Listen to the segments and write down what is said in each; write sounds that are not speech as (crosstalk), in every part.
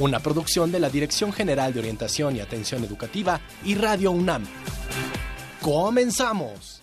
una producción de la Dirección General de Orientación y Atención Educativa y Radio UNAM. ¡Comenzamos!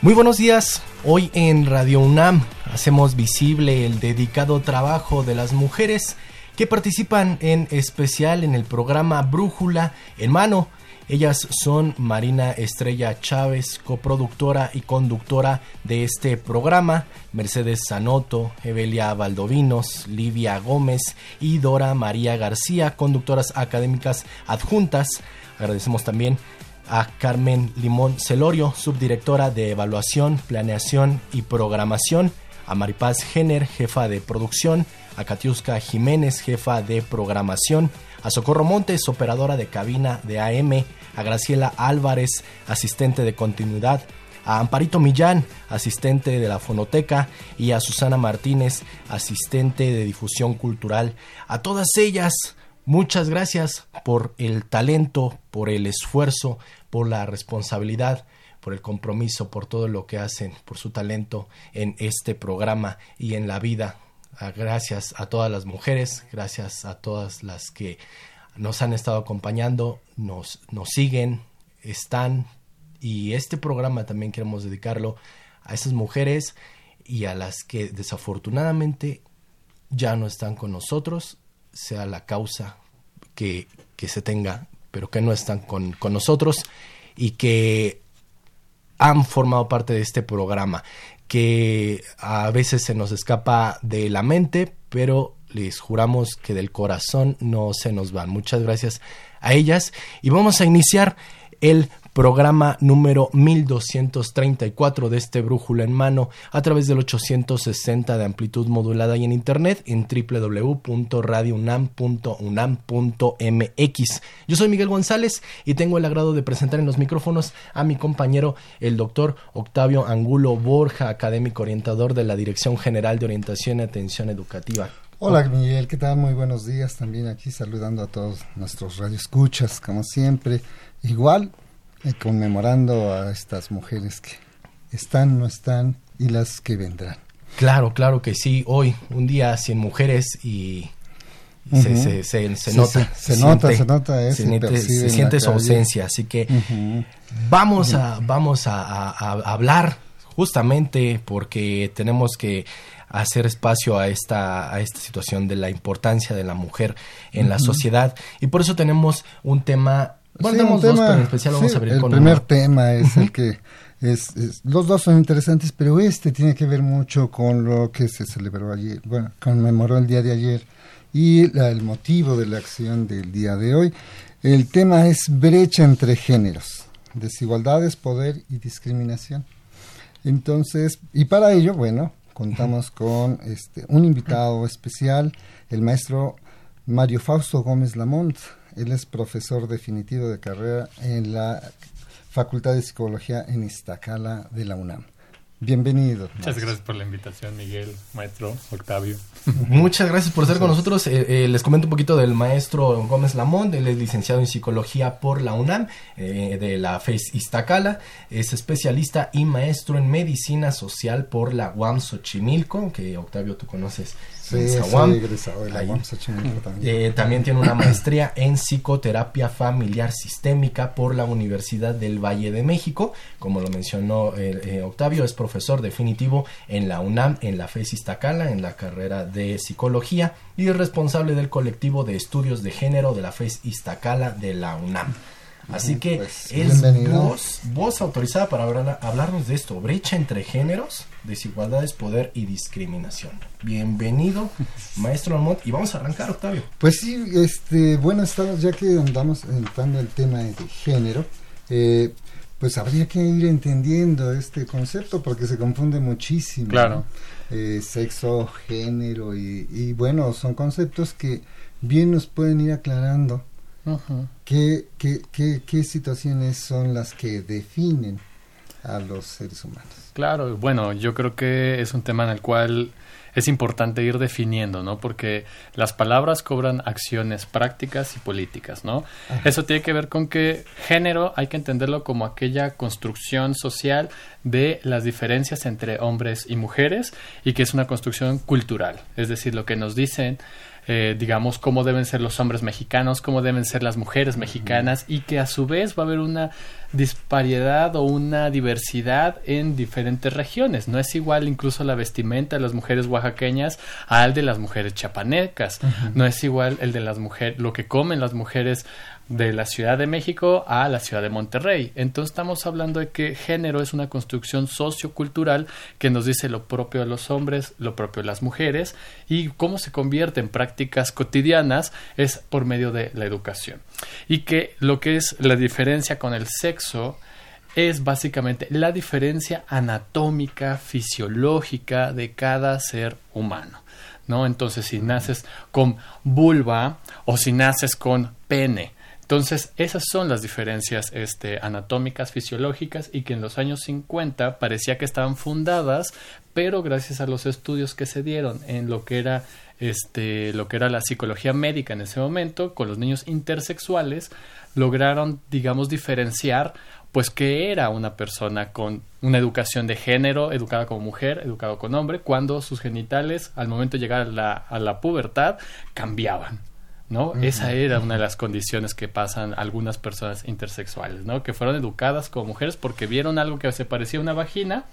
Muy buenos días. Hoy en Radio UNAM hacemos visible el dedicado trabajo de las mujeres que participan en especial en el programa Brújula en Mano ellas son Marina Estrella Chávez, coproductora y conductora de este programa, Mercedes Sanoto, Evelia Valdovinos, Livia Gómez y Dora María García, conductoras académicas adjuntas. Agradecemos también a Carmen Limón Celorio, subdirectora de Evaluación, Planeación y Programación, a Maripaz Jenner, jefa de producción, a Katiuska Jiménez, jefa de programación, a Socorro Montes, operadora de cabina de AM, a Graciela Álvarez, asistente de continuidad, a Amparito Millán, asistente de la fonoteca, y a Susana Martínez, asistente de difusión cultural. A todas ellas, muchas gracias por el talento, por el esfuerzo, por la responsabilidad por el compromiso, por todo lo que hacen, por su talento en este programa y en la vida. Ah, gracias a todas las mujeres, gracias a todas las que nos han estado acompañando, nos, nos siguen, están y este programa también queremos dedicarlo a esas mujeres y a las que desafortunadamente ya no están con nosotros, sea la causa que, que se tenga, pero que no están con, con nosotros y que han formado parte de este programa, que a veces se nos escapa de la mente, pero les juramos que del corazón no se nos van. Muchas gracias a ellas y vamos a iniciar el programa número 1234 de este Brújula en Mano a través del 860 de amplitud modulada y en internet en www.radiounam.unam.mx. Yo soy Miguel González y tengo el agrado de presentar en los micrófonos a mi compañero el doctor Octavio Angulo Borja, académico orientador de la Dirección General de Orientación y Atención Educativa. Hola Miguel, ¿qué tal? Muy buenos días. También aquí saludando a todos nuestros radioescuchas, como siempre. Igual, eh, conmemorando a estas mujeres que están, no están y las que vendrán. Claro, claro que sí. Hoy, un día sin mujeres y se, se, se, nota. Se, nota, se nota. Eh, se, siente su ausencia. Así que vamos, a, vamos a hablar justamente porque tenemos que hacer espacio a esta, a esta situación de la importancia de la mujer en la sociedad. Y por eso tenemos un tema, bueno, tenemos dos, pero en especial vamos a abrir el con El primer tema es el que es, los dos son interesantes, pero este tiene que ver mucho con lo que se celebró ayer, bueno, conmemoró el día de ayer y el motivo de la acción del día de hoy. El tema es brecha entre géneros, desigualdades, poder y discriminación. Entonces, y para ello, bueno, contamos con este, un invitado especial, el maestro Mario Fausto Gómez Lamont. Él es profesor definitivo de carrera en la Facultad de Psicología en Iztacala de la UNAM. Bienvenido. Muchas gracias por la invitación, Miguel, maestro, Octavio. Muchas gracias por estar con nosotros. Eh, eh, les comento un poquito del maestro Gómez Lamont. Él es licenciado en psicología por la UNAM, eh, de la FES Iztacala. Es especialista y maestro en medicina social por la UAM Xochimilco, que Octavio tú conoces también. tiene una maestría en psicoterapia familiar sistémica por la Universidad del Valle de México. Como lo mencionó eh, eh, Octavio, es profesor definitivo en la UNAM, en la FES Iztacala, en la carrera de psicología y es responsable del colectivo de estudios de género de la FES Iztacala de la UNAM. Así que pues, es voz, voz, autorizada para hablarnos de esto, brecha entre géneros, desigualdades, poder y discriminación. Bienvenido, (laughs) maestro Almont, y vamos a arrancar, Octavio. Pues sí, este, bueno, estamos ya que andamos entrando el tema de género, eh, pues habría que ir entendiendo este concepto porque se confunde muchísimo. Claro. Eh, sexo, género y, bueno, son conceptos que bien nos pueden ir aclarando qué, qué, qué, qué situaciones son las que definen a los seres humanos. Claro, bueno, yo creo que es un tema en el cual es importante ir definiendo, ¿no? Porque las palabras cobran acciones prácticas y políticas, ¿no? Eso tiene que ver con que género hay que entenderlo como aquella construcción social de las diferencias entre hombres y mujeres y que es una construcción cultural, es decir, lo que nos dicen eh, digamos, cómo deben ser los hombres mexicanos, cómo deben ser las mujeres mexicanas y que a su vez va a haber una disparidad o una diversidad en diferentes regiones. No es igual incluso la vestimenta de las mujeres oaxaqueñas al de las mujeres chapanecas. No es igual el de las mujeres, lo que comen las mujeres de la Ciudad de México a la Ciudad de Monterrey. Entonces estamos hablando de que género es una construcción sociocultural que nos dice lo propio de los hombres, lo propio de las mujeres y cómo se convierte en prácticas cotidianas es por medio de la educación. Y que lo que es la diferencia con el sexo es básicamente la diferencia anatómica, fisiológica de cada ser humano. ¿No? Entonces, si naces con vulva o si naces con pene, entonces, esas son las diferencias este, anatómicas, fisiológicas y que en los años 50 parecía que estaban fundadas, pero gracias a los estudios que se dieron en lo que era este, lo que era la psicología médica en ese momento, con los niños intersexuales, lograron, digamos, diferenciar pues que era una persona con una educación de género, educada como mujer, educado con hombre, cuando sus genitales al momento de llegar a la, a la pubertad cambiaban. ¿No? Esa era una de las condiciones que pasan algunas personas intersexuales, ¿no? Que fueron educadas como mujeres porque vieron algo que se parecía a una vagina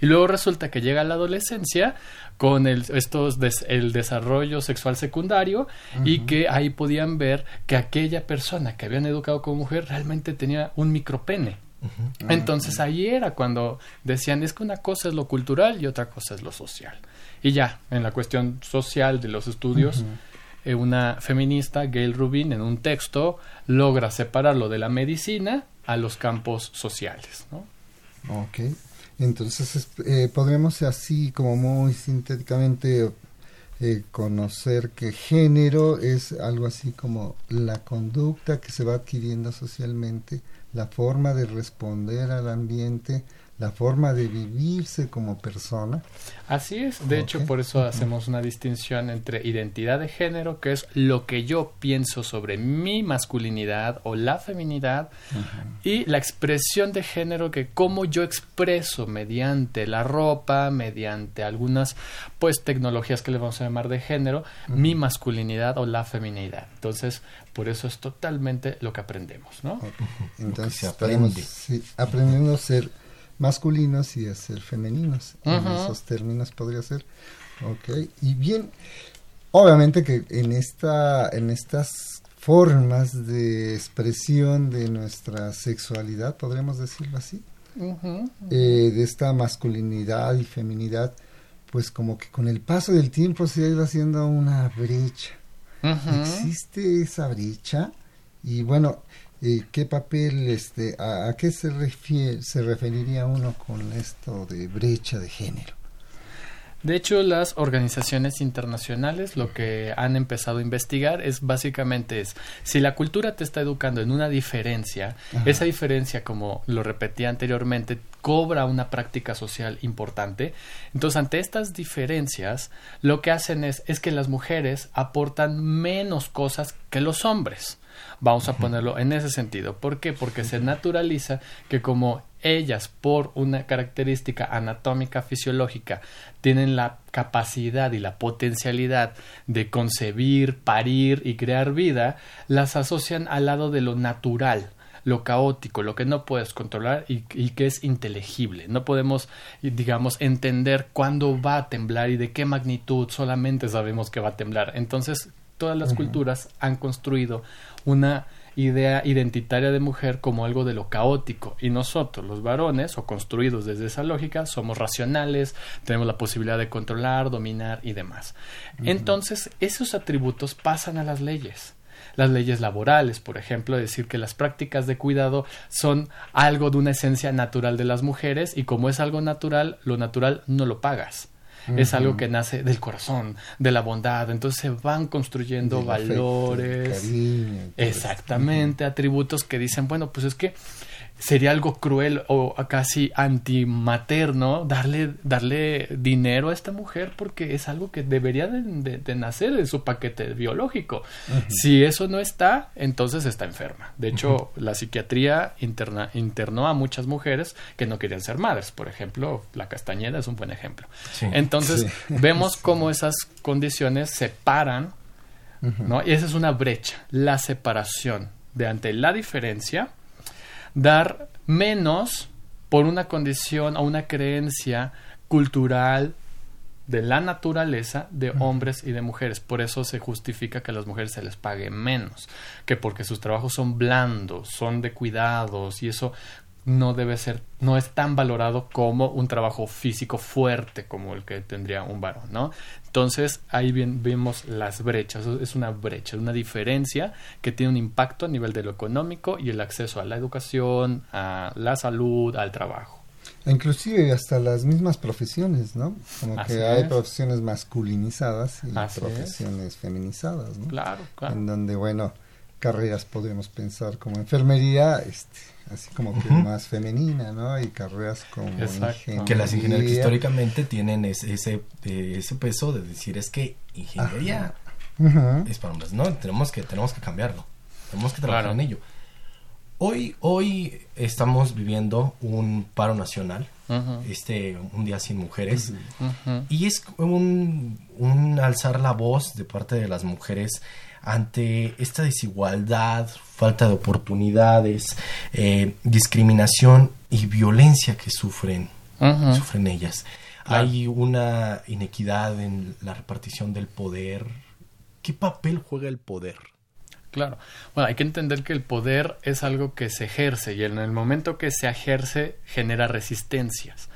y luego resulta que llega la adolescencia con el, estos el desarrollo sexual secundario y que ahí podían ver que aquella persona que habían educado como mujer realmente tenía un micropene. Entonces ahí era cuando decían es que una cosa es lo cultural y otra cosa es lo social. Y ya, en la cuestión social de los estudios, una feminista, Gail Rubin, en un texto logra separarlo de la medicina a los campos sociales. ¿no? Ok, entonces eh, podremos así como muy sintéticamente eh, conocer que género es algo así como la conducta que se va adquiriendo socialmente, la forma de responder al ambiente, la forma de vivirse como persona. Así es, de hecho por eso hacemos una distinción entre identidad de género, que es lo que yo pienso sobre mi masculinidad o la feminidad, y la expresión de género, que cómo yo expreso mediante la ropa, mediante algunas pues tecnologías que le vamos a llamar de género, mi masculinidad o la feminidad. Entonces, por eso es totalmente lo que aprendemos, ¿no? Entonces, aprendiendo a ser masculinos y a ser femeninos. En esos términos podría ser. Ok. Y bien, obviamente que en, esta, en estas formas de expresión de nuestra sexualidad, podríamos decirlo así, eh, de esta masculinidad y feminidad, pues como que con el paso del tiempo se ha ido haciendo una brecha. Existe esa brecha y bueno, ¿Qué papel, este, a, qué se, refiere, se referiría uno con esto de brecha de género? De hecho, las organizaciones internacionales lo que han empezado a investigar es básicamente es si la cultura te está educando en una diferencia, esa diferencia, como lo repetía anteriormente, cobra una práctica social importante. Entonces, ante estas diferencias, lo que hacen es, es que las mujeres aportan menos cosas que los hombres. Vamos a ponerlo en ese sentido. ¿Por qué? Porque se naturaliza que como ellas, por una característica anatómica fisiológica, tienen la capacidad y la potencialidad de concebir, parir y crear vida, las asocian al lado de lo natural, lo caótico, lo que no puedes controlar y, que es inteligible. No podemos, digamos, entender cuándo va a temblar y de qué magnitud, solamente sabemos que va a temblar. Entonces, todas las culturas han construido una idea identitaria de mujer como algo de lo caótico y nosotros los varones o construidos desde esa lógica somos racionales, tenemos la posibilidad de controlar, dominar y demás. Entonces esos atributos pasan a las leyes. las leyes laborales, por ejemplo, decir que las prácticas de cuidado son algo de una esencia natural de las mujeres y como es algo natural, lo natural no lo pagas. Es algo que nace del corazón, de la bondad. Entonces se van construyendo valores. exactamente, atributos que dicen, bueno, pues es que sería algo cruel o casi antimaterno darle, darle dinero a esta mujer porque es algo que debería de, nacer en su paquete biológico. Si eso no está, entonces está enferma. De hecho, la psiquiatría interna, internó a muchas mujeres que no querían ser madres. Por ejemplo, la Castañeda es un buen ejemplo. Entonces, (laughs) vemos cómo esas condiciones separan, ¿no? Y esa es una brecha, la separación de ante la diferencia dar menos por una condición o una creencia cultural de la naturaleza de hombres y de mujeres. Por eso se justifica que a las mujeres se les pague menos, que porque sus trabajos son blandos, son de cuidados y eso no debe ser, no es tan valorado como un trabajo físico fuerte como el que tendría un varón, ¿no? Entonces ahí bien, vemos las brechas, es una brecha, una diferencia que tiene un impacto a nivel de lo económico y el acceso a la educación, a la salud, al trabajo. Inclusive hasta las mismas profesiones, ¿no? Como que hay profesiones masculinizadas y profesiones feminizadas, ¿no? Claro, claro. En donde, bueno, carreras podemos pensar como enfermería, este, así como que más femenina, ¿no? Y carreras como ingeniería. Que las ingenierías históricamente tienen ese, ese, ese, peso de decir es que ingeniería es para hombres, ¿no? Tenemos que, tenemos que cambiarlo, tenemos que trabajar en ello. Hoy, hoy estamos viviendo un paro nacional, este, un día sin mujeres, y es un, un alzar la voz de parte de las mujeres ante esta desigualdad, falta de oportunidades, eh, discriminación y violencia que sufren, sufren ellas. Hay una inequidad en la repartición del poder. ¿Qué papel juega el poder? Claro. Bueno, hay que entender que el poder es algo que se ejerce y en el momento que se ejerce genera resistencias.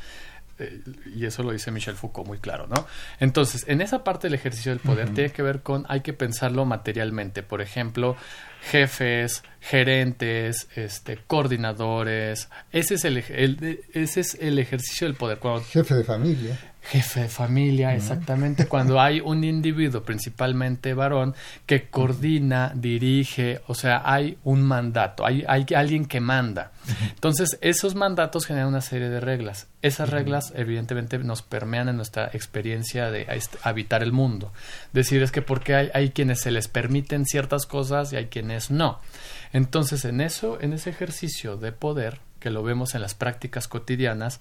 Eh, y eso lo dice Michel Foucault muy claro, ¿no? Entonces, en esa parte del ejercicio del poder tiene que ver con, hay que pensarlo materialmente, por ejemplo, jefes, gerentes, este, coordinadores, ese es el, ese es el ejercicio del poder. Cuando, Jefe de familia jefe de familia, exactamente, cuando hay un individuo, principalmente varón, que coordina, dirige, o sea, hay un mandato, hay, hay alguien que manda. Entonces, esos mandatos generan una serie de reglas. Esas reglas, evidentemente, nos permean en nuestra experiencia de habitar el mundo. Decir es que porque hay, hay quienes se les permiten ciertas cosas y hay quienes no. Entonces, en eso, en ese ejercicio de poder, que lo vemos en las prácticas cotidianas,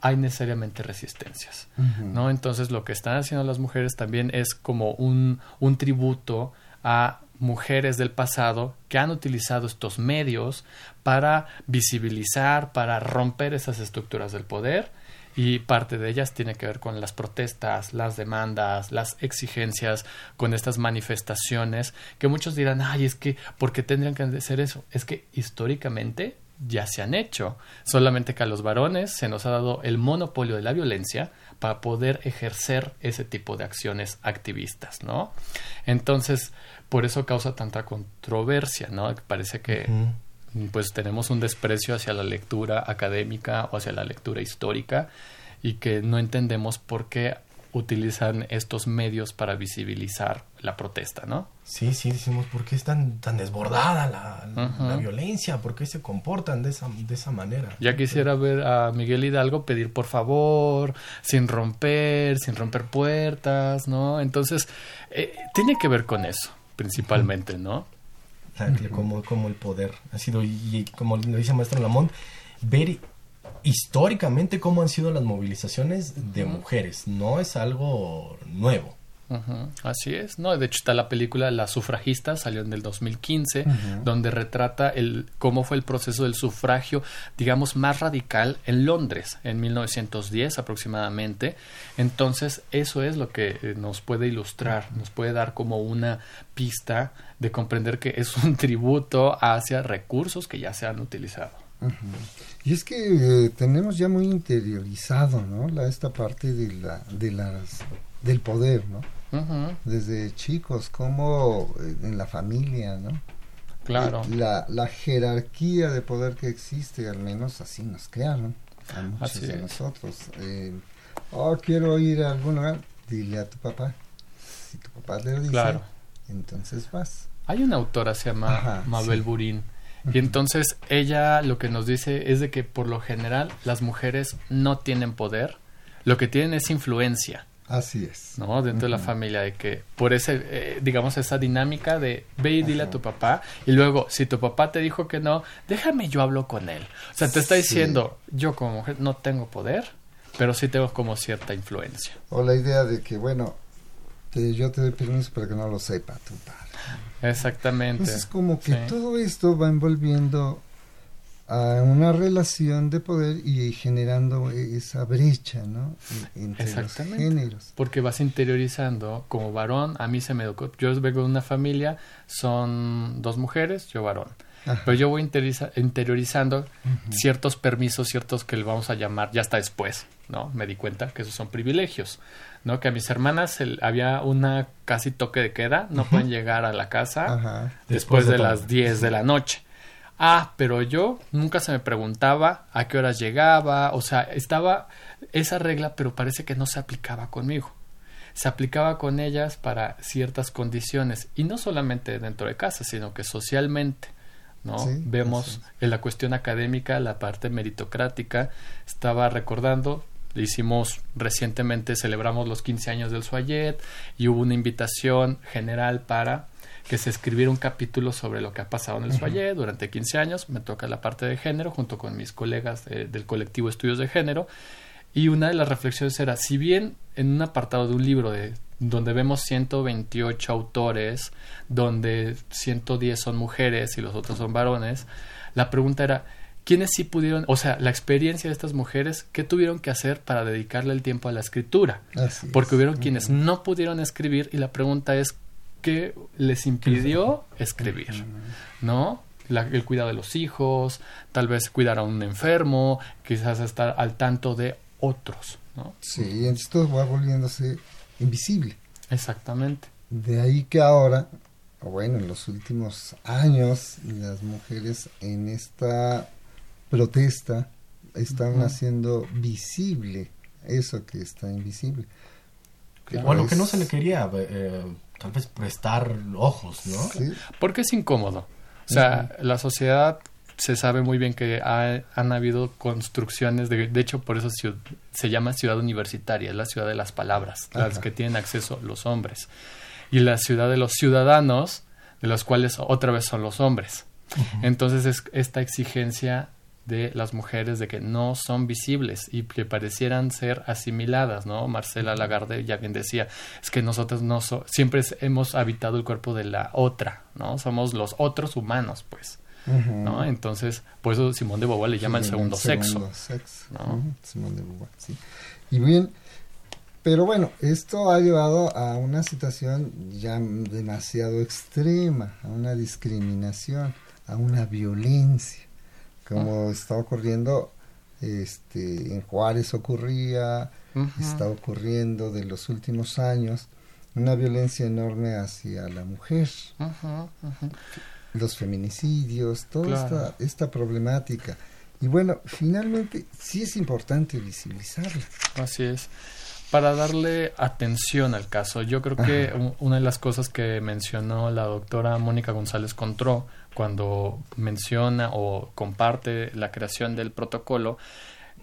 hay necesariamente resistencias, ¿no? Entonces lo que están haciendo las mujeres también es como un, un tributo a mujeres del pasado que han utilizado estos medios para visibilizar, para romper esas estructuras del poder y parte de ellas tiene que ver con las protestas, las demandas, las exigencias, con estas manifestaciones que muchos dirán, ay, es que, ¿por qué tendrían que hacer eso? Es que históricamente ya se han hecho, solamente que a los varones se nos ha dado el monopolio de la violencia para poder ejercer ese tipo de acciones activistas, ¿no? Entonces, por eso causa tanta controversia, ¿no? Parece que pues tenemos un desprecio hacia la lectura académica o hacia la lectura histórica y que no entendemos por qué utilizan estos medios para visibilizar la protesta, ¿no? Sí, sí, decimos, ¿por qué es tan, tan desbordada la, violencia? ¿Por qué se comportan de esa, de esa manera? Ya quisiera ver a Miguel Hidalgo pedir por favor, sin romper, sin romper puertas, ¿no? Entonces, eh, tiene que ver con eso, principalmente, ¿no? como, como el poder ha sido, y como lo dice Maestro Lamont, ver históricamente cómo han sido las movilizaciones de mujeres. No es algo nuevo. Así es, ¿no? De hecho está la película La sufragista, salió en el 2015, donde retrata el cómo fue el proceso del sufragio, digamos, más radical en Londres, en 1910 aproximadamente. Entonces, eso es lo que eh, nos puede ilustrar, nos puede dar como una pista de comprender que es un (laughs) tributo hacia recursos que ya se han utilizado. Y es que eh, tenemos ya muy interiorizado, ¿no? La, esta parte de la, de las, del poder, ¿no? desde chicos, como eh, en la familia, ¿no? Claro. La, la jerarquía de poder que existe, al menos así nos crearon a muchos de nosotros. Eh, oh, quiero ir a algún lugar, dile a tu papá. Si tu papá te lo dice, entonces vas. Hay una autora, se llama Mabel Burín, y entonces ella lo que nos dice es de que por lo general las mujeres no tienen poder, lo que tienen es influencia. Así es. ¿No? Dentro de la familia, de que por ese, eh, digamos, esa dinámica de ve y dile a tu papá, y luego, si tu papá te dijo que no, déjame yo hablo con él. O sea, te está diciendo, yo como mujer no tengo poder, pero sí tengo como cierta influencia. O la idea de que, bueno, yo te doy permiso para que no lo sepa tu padre. Exactamente. Entonces, como que todo esto va envolviendo a una relación de poder y generando esa brecha, ¿no? Entre los géneros. Porque vas interiorizando, como varón, a mí se me educó, yo vengo de una familia, son dos mujeres, yo varón. Pero yo voy interiorizando ciertos permisos, ciertos que le vamos a llamar ya hasta después, ¿no? Me di cuenta que esos son privilegios, ¿no? Que a mis hermanas había una casi toque de queda, no pueden llegar a la casa después, de, las 10 de la noche. Ah, pero yo nunca se me preguntaba a qué horas llegaba, o sea, estaba esa regla, pero parece que no se aplicaba conmigo. Se aplicaba con ellas para ciertas condiciones, y no solamente dentro de casa, sino que socialmente. ¿no? Vemos en la cuestión académica, la parte meritocrática. Estaba recordando, hicimos recientemente, celebramos los 15 años del Suayet y hubo una invitación general para que se escribiera un capítulo sobre lo que ha pasado en el uh durante 15 años. Me toca la parte de género junto con mis colegas del colectivo Estudios de Género. Y una de las reflexiones era, si bien en un apartado de un libro de donde vemos 128 autores, donde 110 son mujeres y los otros son varones, la pregunta era, ¿quiénes sí pudieron, o sea, la experiencia de estas mujeres, qué tuvieron que hacer para dedicarle el tiempo a la escritura? Porque hubieron quienes no pudieron escribir y la pregunta es, que les impidió escribir, ¿no? el cuidado de los hijos, tal vez cuidar a un enfermo, quizás estar al tanto de otros, ¿no? Sí, esto va volviéndose invisible. Exactamente. De ahí que ahora, bueno, en los últimos años, las mujeres en esta protesta están haciendo visible eso que está invisible. Bueno, que no se le quería eh, tal vez prestar ojos, ¿no? Sí. Porque es incómodo. O sea, la sociedad se sabe muy bien que han habido construcciones, de, de hecho por eso se, llama ciudad universitaria, es la ciudad de las palabras, las que tienen acceso los hombres. Y la ciudad de los ciudadanos, de los cuales otra vez son los hombres. Entonces es esta exigencia de las mujeres de que no son visibles y que parecieran ser asimiladas, ¿no? Marcela Lagarde ya bien decía, es que nosotros no siempre hemos habitado el cuerpo de la otra, ¿no? Somos los otros humanos, pues. ¿no? Entonces, por eso Simón de Beauvoir le llama el segundo, sexo. ¿no? Simón de Beauvoir, sí. Y bien, pero bueno, esto ha llevado a una situación ya demasiado extrema, a una discriminación, a una violencia como está ocurriendo este en Juárez ocurría está ocurriendo de los últimos años una violencia enorme hacia la mujer. Los feminicidios toda esta, esta problemática. Y bueno finalmente sí es importante visibilizarla. Así es. Para darle atención al caso. Yo creo que una de las cosas que mencionó la doctora Mónica González Contró cuando menciona o comparte la creación del protocolo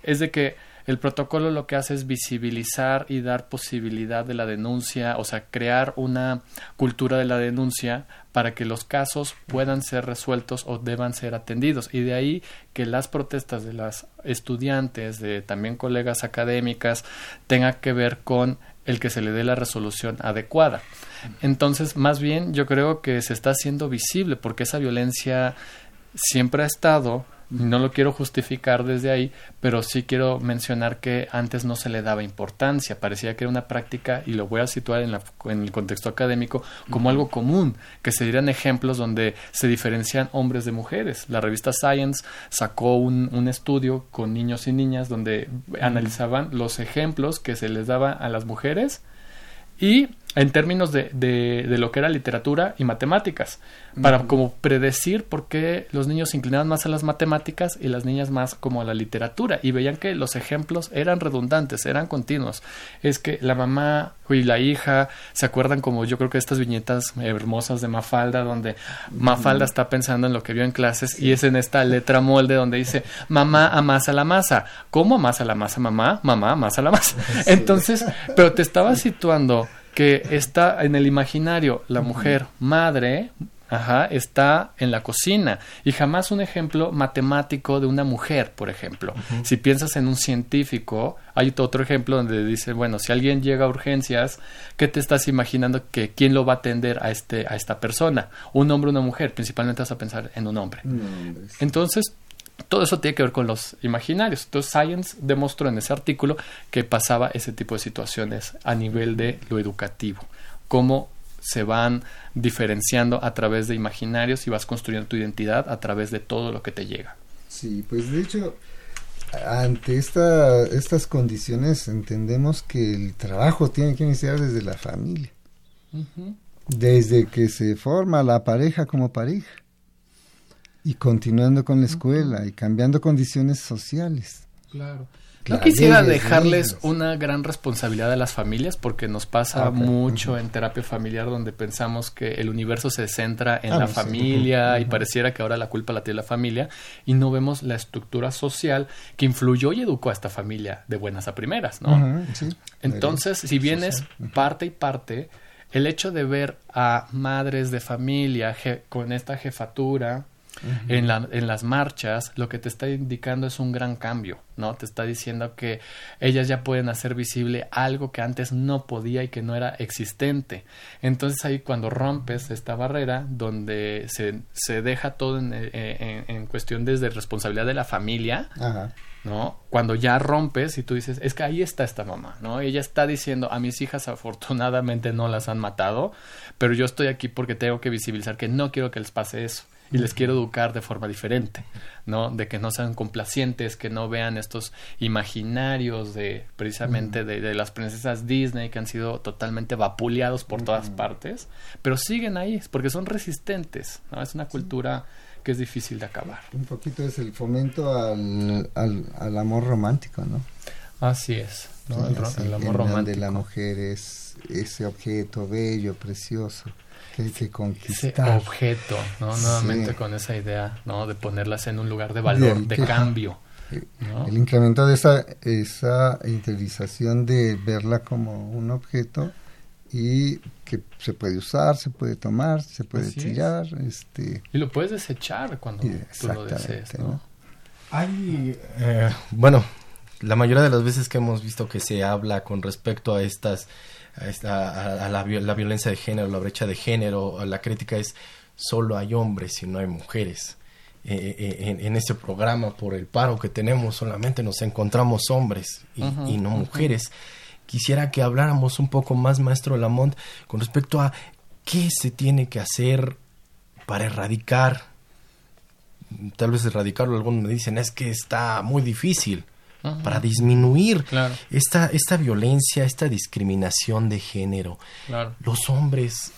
es de que el protocolo lo que hace es visibilizar y dar posibilidad de la denuncia, o sea, crear una cultura de la denuncia para que los casos puedan ser resueltos o deban ser atendidos. Y de ahí que las protestas de las estudiantes, de también colegas académicas, tenga que ver con el que se le dé la resolución adecuada. Entonces, más bien, yo creo que se está haciendo visible porque esa violencia siempre ha estado, no lo quiero justificar desde ahí, pero sí quiero mencionar que antes no se le daba importancia, parecía que era una práctica, y lo voy a situar en, la, en el contexto académico, como algo común, que se dieran ejemplos donde se diferencian hombres de mujeres. La revista Science sacó un, un estudio con niños y niñas donde analizaban los ejemplos que se les daba a las mujeres y en términos de, de, de, lo que era literatura y matemáticas, para como predecir por qué los niños se inclinaban más a las matemáticas y las niñas más como a la literatura, y veían que los ejemplos eran redundantes, eran continuos. Es que la mamá y la hija se acuerdan como yo creo que estas viñetas hermosas de Mafalda, donde Mafalda está pensando en lo que vio en clases y es en esta letra molde donde dice mamá amasa la masa. ¿Cómo amasa la masa, mamá? Mamá amasa la masa. (laughs) Entonces, pero te estaba situando que está en el imaginario la mujer madre, Ajá, está en la cocina y jamás un ejemplo matemático de una mujer, por ejemplo. Si piensas en un científico, hay otro ejemplo donde dice, bueno, si alguien llega a urgencias, ¿qué te estás imaginando que quién lo va a atender a este a esta persona? Un hombre o una mujer, principalmente vas a pensar en un hombre. Entonces, todo eso tiene que ver con los imaginarios. Entonces, Science demostró en ese artículo que pasaba ese tipo de situaciones a nivel de lo educativo. Cómo se van diferenciando a través de imaginarios y vas construyendo tu identidad a través de todo lo que te llega. Sí, pues de hecho, ante esta, estas condiciones entendemos que el trabajo tiene que iniciar desde la familia. Desde que se forma la pareja como pareja y continuando con la escuela y cambiando condiciones sociales. Claro. No quisiera dejarles una gran responsabilidad a las familias porque nos pasa mucho en terapia familiar donde pensamos que el universo se centra en ah, la familia y pareciera que ahora la culpa la tiene la familia y no vemos la estructura social que influyó y educó a esta familia de buenas a primeras, ¿no? Entonces, si bien es parte y parte, el hecho de ver a madres de familia con esta jefatura, en, la, en las marchas, lo que te está indicando es un gran cambio, ¿no? Te está diciendo que ellas ya pueden hacer visible algo que antes no podía y que no era existente. Entonces ahí cuando rompes esta barrera, donde se, se deja todo en, en, en cuestión desde responsabilidad de la familia, ¿no? Cuando ya rompes y tú dices, es que ahí está esta mamá, ¿no? Ella está diciendo, a mis hijas afortunadamente no las han matado, pero yo estoy aquí porque tengo que visibilizar que no quiero que les pase eso y les quiero educar de forma diferente, ¿no? De que no sean complacientes, que no vean estos imaginarios de precisamente de, las princesas Disney que han sido totalmente vapuleados por todas partes, pero siguen ahí porque son resistentes, ¿no? Es una cultura que es difícil de acabar. Un poquito es el fomento al, al, amor romántico, ¿no? Así es, ¿no? el, amor romántico. De la mujer es ese objeto bello, precioso que conquistar. Ese objeto, ¿no? Nuevamente con esa idea, ¿no? De ponerlas en un lugar de valor, de cambio. El incremento de esa, esa interiorización de verla como un objeto y que se puede usar, se puede tomar, se puede tirar. Este... Y lo puedes desechar cuando tú lo desees, ¿no? Hay, eh, bueno, la mayoría de las veces que hemos visto que se habla con respecto a estas a, la, violencia de género, la brecha de género, la crítica es solo hay hombres y no hay mujeres. Eh, eh, eh, en, este programa, por el paro que tenemos, solamente nos encontramos hombres y, no mujeres. Quisiera que habláramos un poco más, maestro Lamont, con respecto a qué se tiene que hacer para erradicar, tal vez erradicarlo, algunos me dicen, es que está muy difícil para disminuir esta, esta violencia, esta discriminación de género. Los hombres,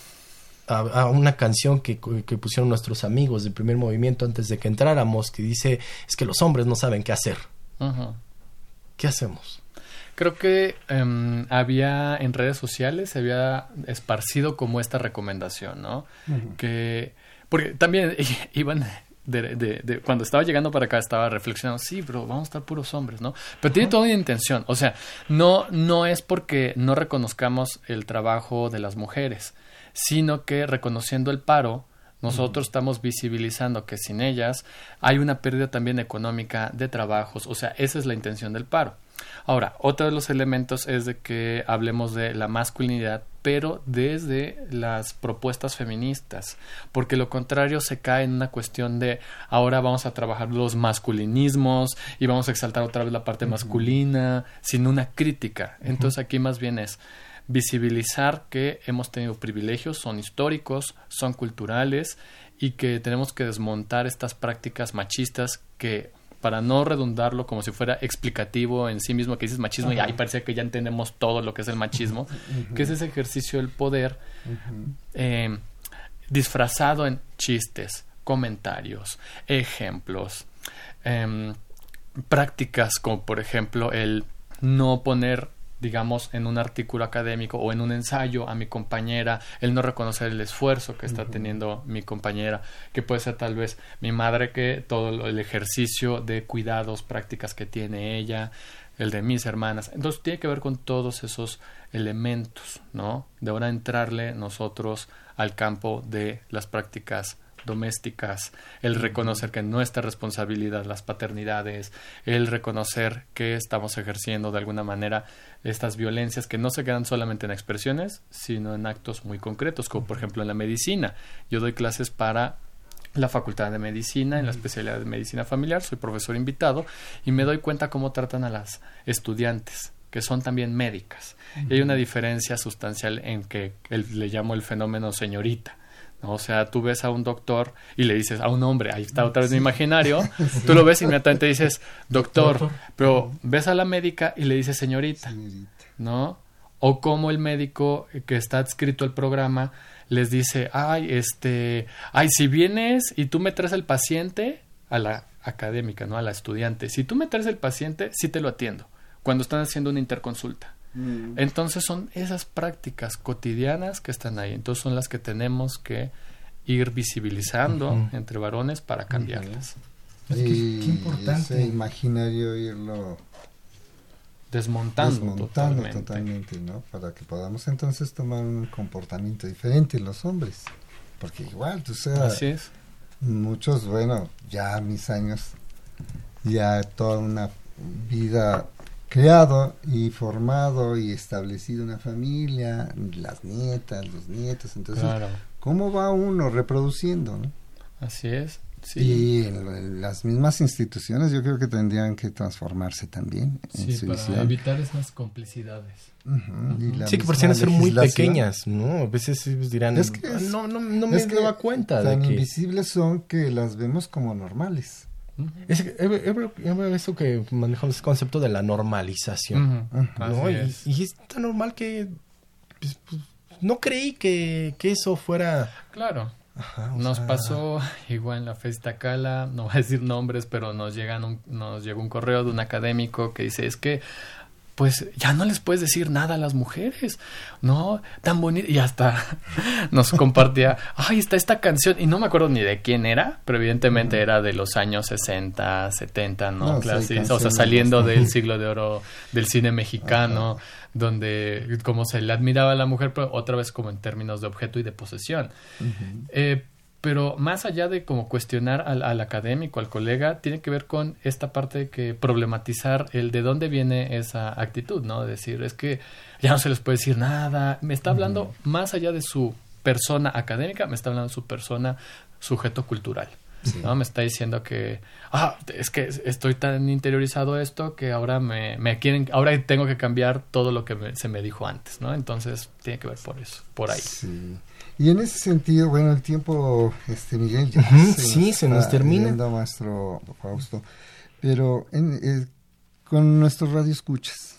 a, una canción que, que, pusieron nuestros amigos del primer movimiento antes de que entráramos, que dice, es que los hombres no saben qué hacer. ¿Qué hacemos? Creo que em, había en redes sociales, se había esparcido como esta recomendación, ¿no? Que, porque también (laughs) iban de, de, cuando estaba llegando para acá estaba reflexionando, sí, pero vamos a estar puros hombres, ¿no? Pero tiene toda una intención, o sea, no, no es porque no reconozcamos el trabajo de las mujeres, sino que reconociendo el paro, nosotros estamos visibilizando que sin ellas hay una pérdida también económica de trabajos, o sea, esa es la intención del paro. Ahora, otro de los elementos es de que hablemos de la masculinidad, pero desde las propuestas feministas, porque lo contrario se cae en una cuestión de ahora vamos a trabajar los masculinismos y vamos a exaltar otra vez la parte masculina, sin una crítica. Entonces aquí más bien es visibilizar que hemos tenido privilegios, son históricos, son culturales y que tenemos que desmontar estas prácticas machistas que para no redundarlo como si fuera explicativo en sí mismo, que dices machismo y ahí parece que ya entendemos todo lo que es el machismo, que es ese ejercicio del poder eh, disfrazado en chistes, comentarios, ejemplos, em, prácticas como por ejemplo el no poner digamos, en un artículo académico o en un ensayo a mi compañera, el no reconocer el esfuerzo que está teniendo mi compañera, que puede ser tal vez mi madre, que todo el ejercicio de cuidados, prácticas que tiene ella, el de mis hermanas. Entonces tiene que ver con todos esos elementos, ¿no? De ahora entrarle nosotros al campo de las prácticas domésticas, el reconocer que nuestra responsabilidad, las paternidades, el reconocer que estamos ejerciendo de alguna manera estas violencias que no se quedan solamente en expresiones, sino en actos muy concretos, como por ejemplo en la medicina. Yo doy clases para la Facultad de Medicina, en la especialidad de Medicina Familiar, soy profesor invitado y me doy cuenta cómo tratan a las estudiantes que son también médicas. Y hay una diferencia sustancial en que le llamo el fenómeno señorita. O sea, tú ves a un doctor y le dices a un hombre, ahí está otra vez mi imaginario, (laughs) tú lo ves y inmediatamente dices, doctor, pero ves a la médica y le dices señorita, ¿no? O como el médico que está adscrito al programa les dice, ay, este, ay, si vienes y tú me traes el paciente, a la académica, ¿no? A la estudiante, si tú me traes el paciente, sí te lo atiendo, cuando están haciendo una interconsulta. Mm. Entonces son esas prácticas cotidianas que están ahí. Entonces son las que tenemos que ir visibilizando entre varones para cambiarlas. qué importante. Ese imaginario irlo desmontando, totalmente. ¿no? Para que podamos entonces tomar un comportamiento diferente los hombres. Porque igual, tú sabes. Así es. Muchos, bueno, ya mis años, ya toda una vida creado y formado y establecido una familia, las nietas, los nietos, entonces, ¿cómo va uno reproduciendo? ¿no? Así es. Sí. Y las mismas instituciones yo creo que tendrían que transformarse también en sí, para evitar esas complicidades. Sí, que parecían ser muy pequeñas, ¿no? A veces dirán, es que ah, no, no, no me daba cuenta. Tan de que... invisibles son que las vemos como normales. Es, eso que manejamos el concepto de la normalización. y, es. tan normal que pues, pues, no creí que, eso fuera... Claro. nos pasó (laughs) igual en la Festa Cala, no voy a decir nombres, pero nos, llegan nos llegó un correo de un académico que dice, es que pues ya no les puedes decir nada a las mujeres, ¿no? Tan bonito. Y hasta (laughs) nos compartía, ay, está esta canción, y no me acuerdo ni de quién era, pero evidentemente era de los años 60, 70, ¿no? o sea, saliendo del (laughs) siglo de oro del cine mexicano, donde como se le admiraba a la mujer, pero otra vez como en términos de objeto y de posesión. eh, pero más allá de como cuestionar al, académico, al colega, tiene que ver con esta parte de que problematizar el de dónde viene esa actitud, ¿no? Decir, es que ya no se les puede decir nada. Me está hablando más allá de su persona académica, me está hablando de su persona sujeto cultural. ¿no? Me está diciendo que, ah, es que estoy tan interiorizado esto que ahora me, me quieren, ahora tengo que cambiar todo lo que se me dijo antes, ¿no? Entonces tiene que ver por eso, por ahí. Sí. Y en ese sentido, bueno, el tiempo, este Miguel, ya se sí, nos se nos termina. maestro Fausto. Pero en, eh, con nuestros radioescuchas,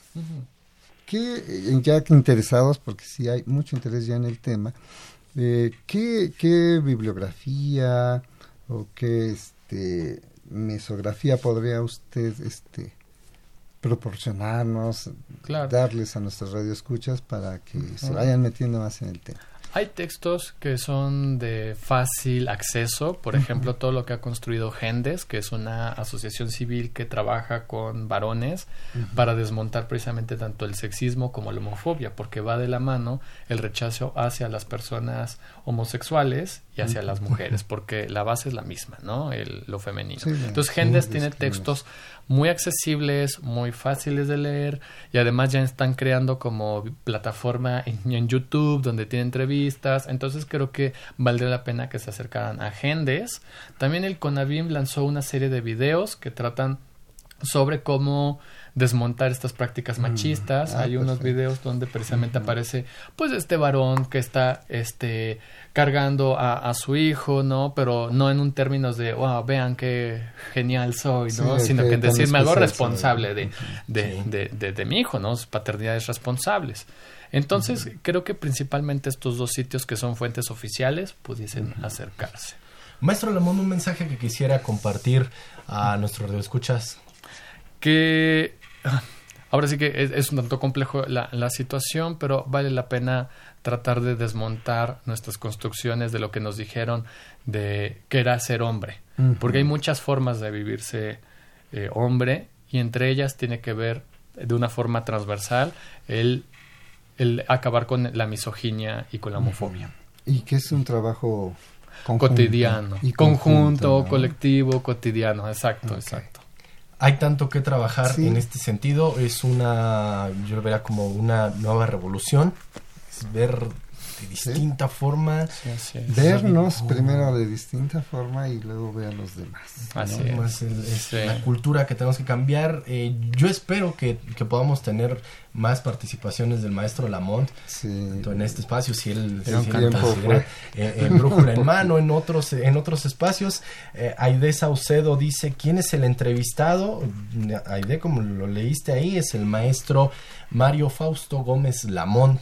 escuchas eh, ya que interesados, porque sí hay mucho interés ya en el tema, eh, ¿qué, ¿qué, bibliografía o qué este, mesografía podría usted este, proporcionarnos, darles a nuestros radioescuchas para que se vayan metiendo más en el tema? Hay textos que son de fácil acceso, por ejemplo, todo lo que ha construido Gendes, que es una asociación civil que trabaja con varones para desmontar precisamente tanto el sexismo como la homofobia, porque va de la mano el rechazo hacia las personas homosexuales y hacia las mujeres, porque la base es la misma, ¿no? El, lo femenino. Entonces, Gendes tiene textos muy accesibles, muy fáciles de leer y además ya están creando como plataforma en, YouTube donde tiene entrevistas. Entonces creo que valdría la pena que se acercaran a Gendes. También el Conavim lanzó una serie de videos que tratan sobre cómo desmontar estas prácticas mm. machistas. Ah, Hay unos videos donde precisamente aparece pues este varón que está este cargando a, su hijo, ¿no? Pero no en un términos de, wow, vean qué genial soy, ¿no? Sino que en decirme algo responsable de, de, de, de, mi hijo, ¿no? Paternidades responsables. Entonces, creo que principalmente estos dos sitios que son fuentes oficiales pudiesen acercarse. Maestro Lamón, un mensaje que quisiera compartir a nuestros escuchas. Que (laughs) ahora sí que es, un tanto complejo la, la, situación, pero vale la pena tratar de desmontar nuestras construcciones de lo que nos dijeron de que era ser hombre. Porque hay muchas formas de vivirse eh, hombre y entre ellas tiene que ver de una forma transversal el el acabar con la misoginia y con la homofobia. Y que es un trabajo cotidiano. Y conjunto, colectivo, cotidiano, exacto, exacto. Hay tanto que trabajar en este sentido, es una, yo lo vería como una nueva revolución, es ver de distinta forma. Vernos primero de distinta forma y luego ver a los demás. Así es. la cultura que tenemos que cambiar. Eh, yo espero que, que, podamos tener más participaciones del maestro Lamont en este espacio, si él, si en Brújula (laughs) en Mano, en otros, en otros espacios. Eh, Aide Saucedo dice, ¿quién es el entrevistado? Aide, como lo leíste ahí, es el maestro Mario Fausto Gómez Lamont.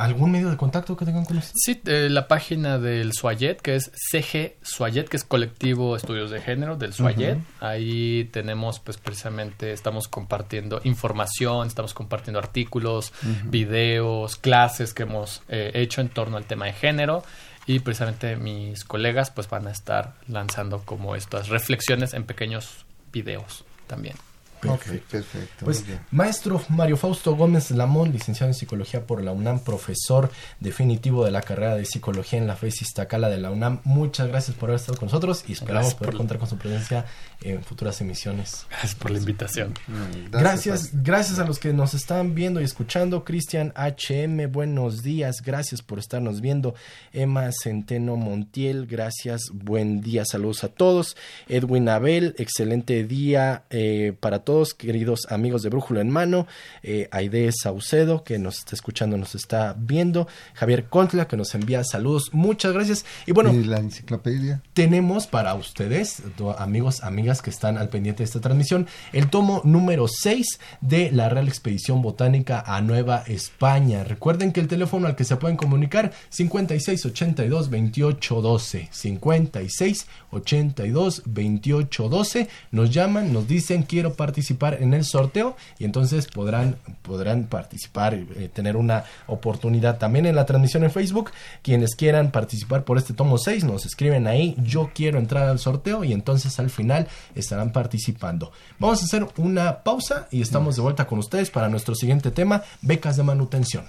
¿Algún medio de contacto que tengan con ustedes? Sí, eh, la página del Suayet, que es CG Suayet, que es Colectivo Estudios de Género del Suayet. Ahí tenemos, pues precisamente, estamos compartiendo información, estamos compartiendo artículos, videos, clases que hemos eh, hecho en torno al tema de género. Y precisamente mis colegas, pues van a estar lanzando como estas reflexiones en pequeños videos también. Perfecto. Pues, maestro Mario Fausto Gómez Lamón, licenciado en Psicología por la UNAM, profesor definitivo de la carrera de Psicología en la FES Iztacala de la UNAM. Muchas gracias por haber estado con nosotros y esperamos poder contar con su presencia en futuras emisiones. Gracias por la invitación. Mm, gracias, gracias, a los que nos están viendo y escuchando. Cristian HM, buenos días. Gracias por estarnos viendo. Emma Centeno Montiel, gracias. Buen día, saludos a todos. Edwin Abel, excelente día eh, para todos, queridos amigos de Brújula en Mano. Eh, Aide Saucedo, que nos está escuchando, nos está viendo. Javier Contla, que nos envía saludos. Muchas gracias. Y bueno, ¿Y la enciclopedia. Tenemos para ustedes, amigos, amigas, que están al pendiente de esta transmisión, el tomo número 6 de la Real Expedición Botánica a Nueva España. Recuerden que el teléfono al que se pueden comunicar 56 82 28 12 56 82 28 12 nos llaman, nos dicen quiero participar en el sorteo y entonces podrán podrán participar, eh, tener una oportunidad también en la transmisión en Facebook. Quienes quieran participar por este tomo 6 nos escriben ahí yo quiero entrar al sorteo y entonces al final estarán participando. Vamos a hacer una pausa y estamos de vuelta con ustedes para nuestro siguiente tema, becas de manutención.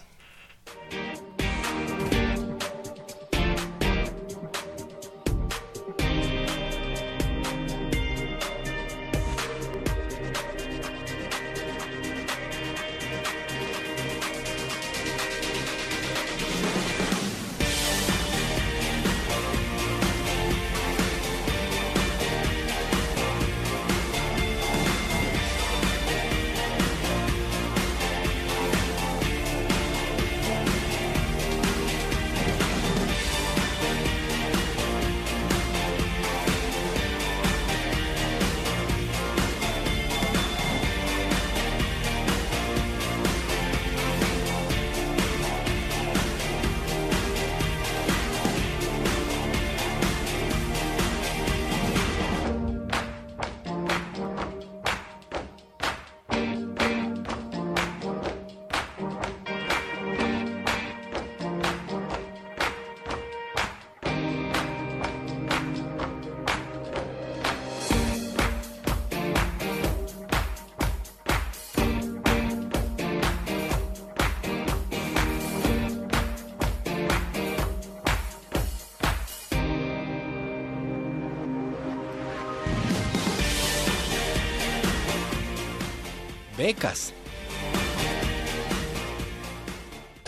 Becas.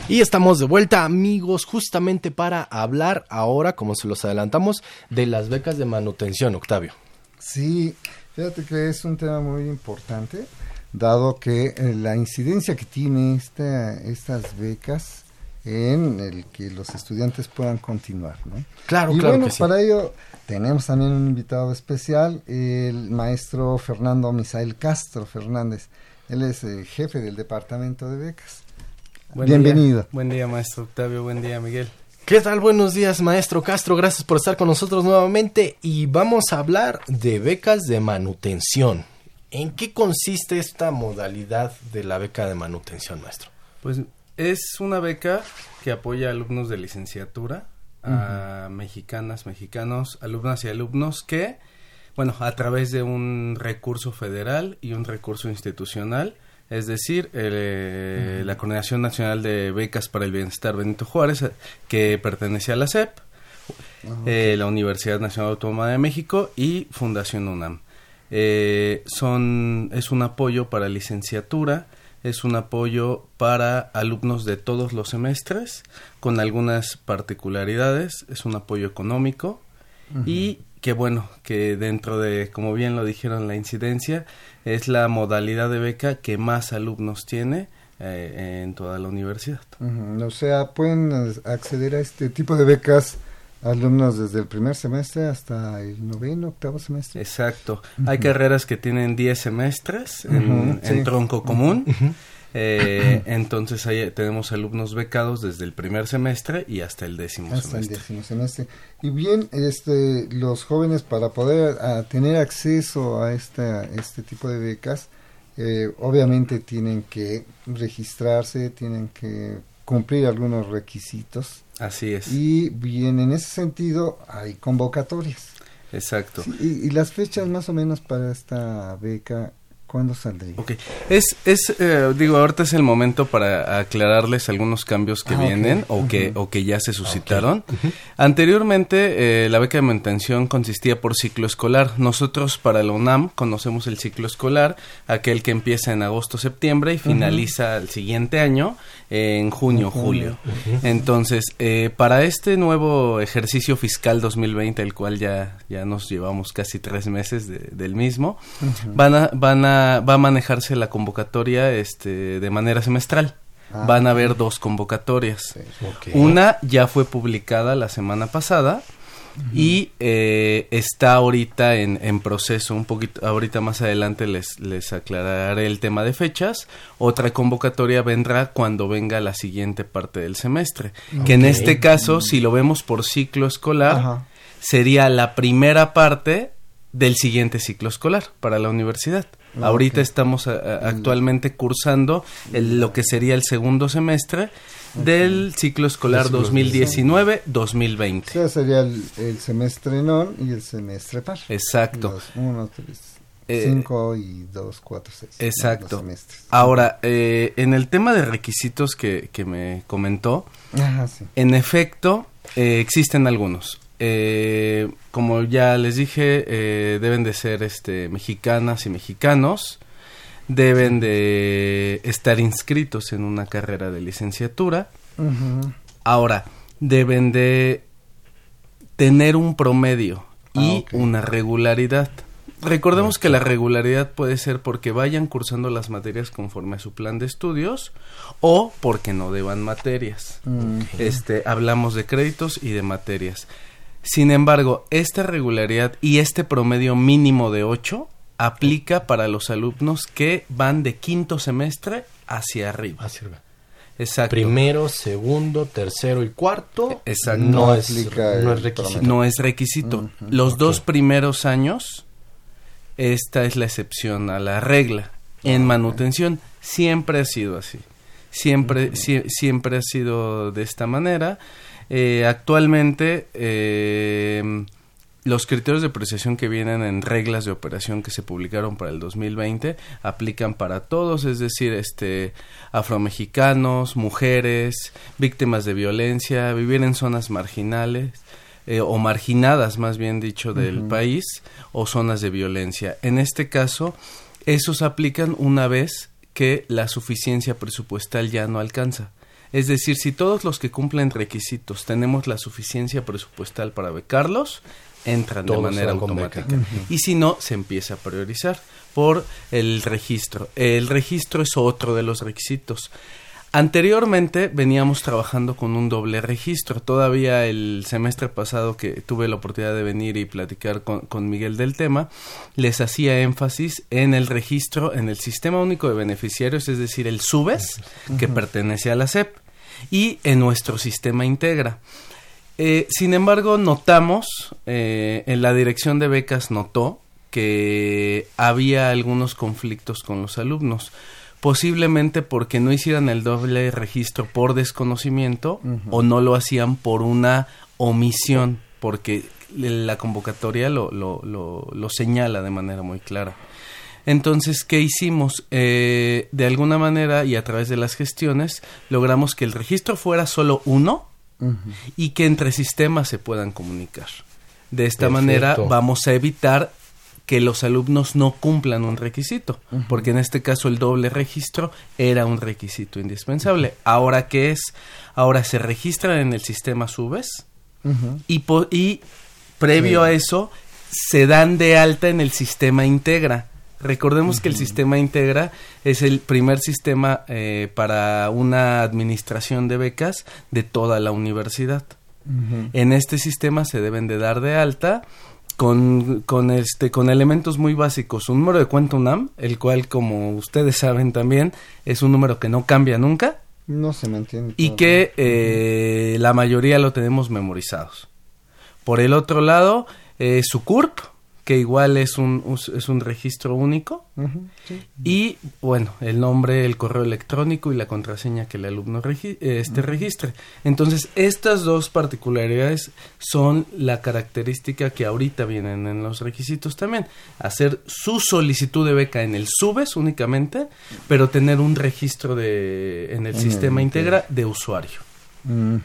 Y estamos de vuelta amigos justamente para hablar ahora, como se los adelantamos, de las becas de manutención, Octavio. Sí, fíjate que es un tema muy importante dado que eh, la incidencia que tiene esta, estas becas en el que los estudiantes puedan continuar, ¿no? Claro, y claro bueno, que sí. para ello tenemos también un invitado especial, el maestro Fernando Misael Castro Fernández. Él es el jefe del departamento de becas. Buen Bienvenido. día. Buen día, maestro Octavio. Buen día, Miguel. ¿Qué tal? Buenos días, maestro Castro. Gracias por estar con nosotros nuevamente y vamos a hablar de becas de manutención. ¿En qué consiste esta modalidad de la beca de manutención, maestro? Pues es una beca que apoya a alumnos de licenciatura, a mexicanas, mexicanos, alumnas y alumnos que, bueno, a través de un recurso federal y un recurso institucional, es decir, eh, la Coordinación Nacional de Becas para el Bienestar Benito Juárez, que pertenece a la SEP, eh, la Universidad Nacional Autónoma de México y Fundación UNAM. Eh, son, es un apoyo para licenciatura, es un apoyo para alumnos de todos los semestres, con algunas particularidades, es un apoyo económico y que bueno, que dentro de, como bien lo dijeron, la incidencia, es la modalidad de beca que más alumnos tiene eh, en toda la universidad. O sea, pueden eh, acceder a este tipo de becas alumnos desde el primer semestre hasta el noveno, octavo semestre. Exacto. Hay carreras que tienen 10 semestres en, en sí. tronco común. Eh, entonces ahí tenemos alumnos becados desde el primer semestre y hasta el décimo hasta el décimo semestre. Y bien, este, los jóvenes para poder ah, tener acceso a esta, este tipo de becas, eh, obviamente tienen que registrarse, tienen que cumplir algunos requisitos. Así es. Y bien, en ese sentido hay convocatorias. Exacto. Sí, y, y las fechas más o menos para esta beca, ¿cuándo saldría? Ok, es, es eh, digo, ahorita es el momento para aclararles algunos cambios que Ah, vienen o, que, o que ya se suscitaron. Anteriormente, eh, la beca de mantención consistía por ciclo escolar. Nosotros, para la UNAM, conocemos el ciclo escolar, aquel que empieza en agosto-septiembre y finaliza el siguiente año en junio, julio. Entonces, eh, para este nuevo ejercicio fiscal 2020, el cual ya, ya nos llevamos casi tres meses de- del mismo, van a, van a, va a manejarse la convocatoria este, de manera semestral. Ah. Van a haber dos convocatorias. Una ya fue publicada la semana pasada y eh, está ahorita en, en proceso. Un poquito, ahorita más adelante les, les aclararé el tema de fechas. Otra convocatoria vendrá cuando venga la siguiente parte del semestre. Que en este caso, si lo vemos por ciclo escolar, sería la primera parte del siguiente ciclo escolar para la universidad. Ah, Ahorita ok. estamos a- a- actualmente cursando el- lo que sería el segundo semestre del ciclo escolar 2019-2020. O sea, sería el, el semestre non y el semestre par. Exacto. Los uno, tres, Eh, cinco y dos, cuatro, seis. ¿no? exacto. Los semestres. Ahora, eh, en el tema de requisitos que, que me comentó, Ajá, sí. En efecto, eh, existen algunos. Eh, como ya les dije, eh, deben de ser este, mexicanas y mexicanos, deben de estar inscritos en una carrera de licenciatura. Ahora, deben de tener un promedio y Ah, ok. una regularidad. Recordemos que la regularidad puede ser porque vayan cursando las materias conforme a su plan de estudios o porque no deban materias. Mm. Este, hablamos de créditos y de materias. Sin embargo, esta regularidad y este promedio mínimo de 8 aplica para los alumnos que van de quinto semestre hacia arriba. Exacto. Primero, segundo, tercero y cuarto. Exacto. No, No es, no requisito. promedio. No es requisito. Ujú, Los dos primeros años, esta es la excepción a la regla. En manutención siempre ha sido así. Siempre, sie- siempre ha sido de esta manera. Eh, actualmente, eh, los criterios de apreciación que vienen en reglas de operación que se publicaron para el 2020 aplican para todos, es decir, este afromexicanos, mujeres, víctimas de violencia, vivir en zonas marginales eh, o marginadas, más bien dicho, del país o zonas de violencia. En este caso, esos aplican una vez que la suficiencia presupuestal ya no alcanza. Es decir, si todos los que cumplen requisitos tenemos la suficiencia presupuestal para becarlos, entran de manera automática. Y si no, se empieza a priorizar por el registro. El registro es otro de los requisitos. Anteriormente veníamos trabajando con un doble registro. Todavía el semestre pasado que tuve la oportunidad de venir y platicar con, con Miguel del tema, les hacía énfasis en el registro en el Sistema Único de Beneficiarios, es decir, el SUBES, que pertenece a la SEP, y en nuestro sistema Integra. Eh, sin embargo, notamos, eh, en la dirección de becas notó que había algunos conflictos con los alumnos, posiblemente porque no hicieran el doble registro por desconocimiento o no lo hacían por una omisión, porque la convocatoria lo, lo, lo, lo señala de manera muy clara. Entonces, ¿qué hicimos? Eh, de alguna manera y a través de las gestiones, logramos que el registro fuera solo uno y que entre sistemas se puedan comunicar. De esta Perfecto. manera vamos a evitar que los alumnos no cumplan un requisito, porque en este caso el doble registro era un requisito indispensable. Ahora qué es? Ahora se registran en el sistema SUBES y, po- y previo a eso se dan de alta en el sistema Integra. Recordemos que el sistema Integra es el primer sistema eh, para una administración de becas de toda la universidad. En este sistema se deben de dar de alta con, con, este, con elementos muy básicos. Un número de cuenta UNAM, el cual, como ustedes saben también, es un número que no cambia nunca No se me entiende. y que eh, la mayoría lo tenemos memorizados. Por el otro lado, eh, su CURP, que igual es un, es un registro único, sí. y bueno, el nombre, el correo electrónico y la contraseña que el alumno regi- este registre. Entonces, estas dos particularidades son la característica que ahorita vienen en los requisitos también. Hacer su solicitud de beca en el SUBES únicamente, pero tener un registro de, en el En el sistema Integra. Integra de usuario.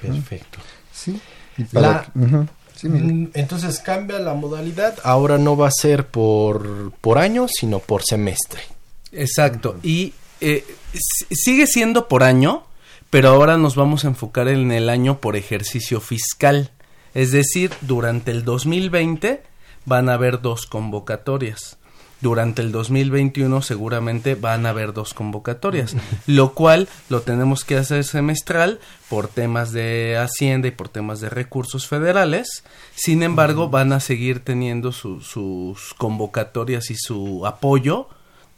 Perfecto. Sí. Y para La- que- sí. Mm, Entonces cambia la modalidad. Ahora no va a ser por, por año, sino por semestre. Exacto. Y eh, sigue siendo por año, pero ahora nos vamos a enfocar en el año por ejercicio fiscal. Es decir, durante el 2020 van a haber dos convocatorias. Durante el 2021 seguramente van a haber dos convocatorias, lo cual lo tenemos que hacer semestral por temas de Hacienda y por temas de recursos federales. Sin embargo, van a seguir teniendo su- sus convocatorias y su apoyo